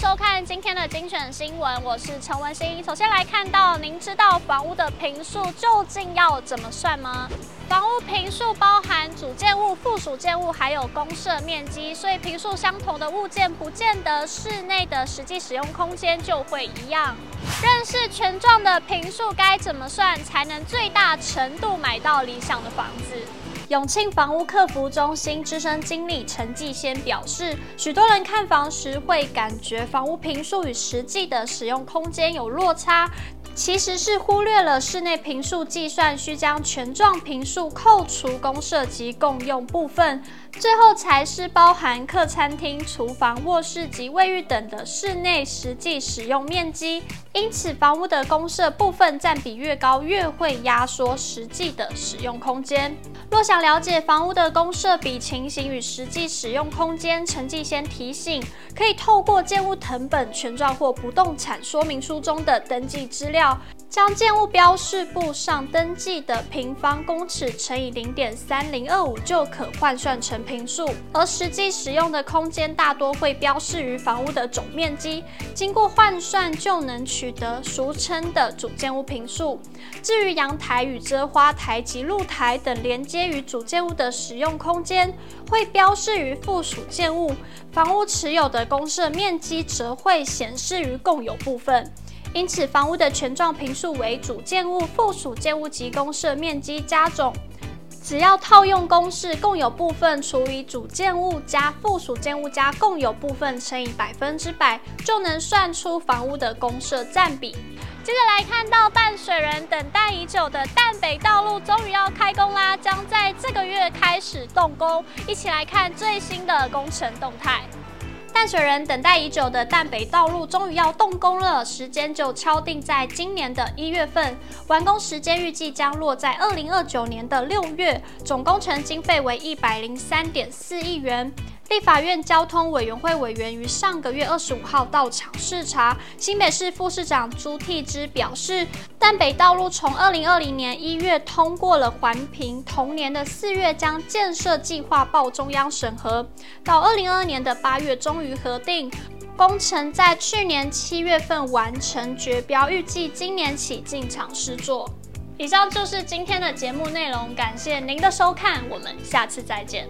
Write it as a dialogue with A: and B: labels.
A: 收看今天的精选新闻，我是陈文心。首先来看到，您知道房屋的坪数究竟要怎么算吗？房屋坪数包含主建物、附属建物，还有公设面积，所以坪数相同的物件，不见得室内的实际使用空间就会一样。认识权状的坪数该怎么算，才能最大程度买到理想的房子？永庆房屋客服中心资深经理陈继先表示，许多人看房时会感觉房屋平数与实际的使用空间有落差。其实是忽略了室内坪数计算需将权状坪数扣除公设及共用部分，最后才是包含客餐厅、厨房、卧室及卫浴等的室内实际使用面积。因此，房屋的公设部分占比越高，越会压缩实际的使用空间。若想了解房屋的公设比情形与实际使用空间，陈继先提醒，可以透过建物謄本、权状或不动产说明书中的登记资料。将建物标示簿上登记的平方公尺乘以零点三零二五，就可换算成坪数。而实际使用的空间大多会标示于房屋的总面积，经过换算就能取得俗称的主建物坪数。至于阳台与遮花台及露台等连接于主建物的使用空间，会标示于附属建物。房屋持有的公设面积则会显示于共有部分。因此，房屋的权状坪数为主建物、附属建物及公设面积加总。只要套用公式，共有部分除以主建物加附属建物加共有部分乘以百分之百，就能算出房屋的公设占比。接着来看到淡水人等待已久的淡北道路终于要开工啦，将在这个月开始动工。一起来看最新的工程动态。淡水人等待已久的淡北道路终于要动工了，时间就敲定在今年的一月份，完工时间预计将落在二零二九年的六月，总工程经费为一百零三点四亿元。立法院交通委员会委员于上个月二十五号到场视察，新北市副市长朱替之表示，淡北道路从二零二零年一月通过了环评，同年的四月将建设计划报中央审核，到二零二二年的八月中终于核定，工程在去年七月份完成决标，预计今年起进场施作。以上就是今天的节目内容，感谢您的收看，我们下次再见。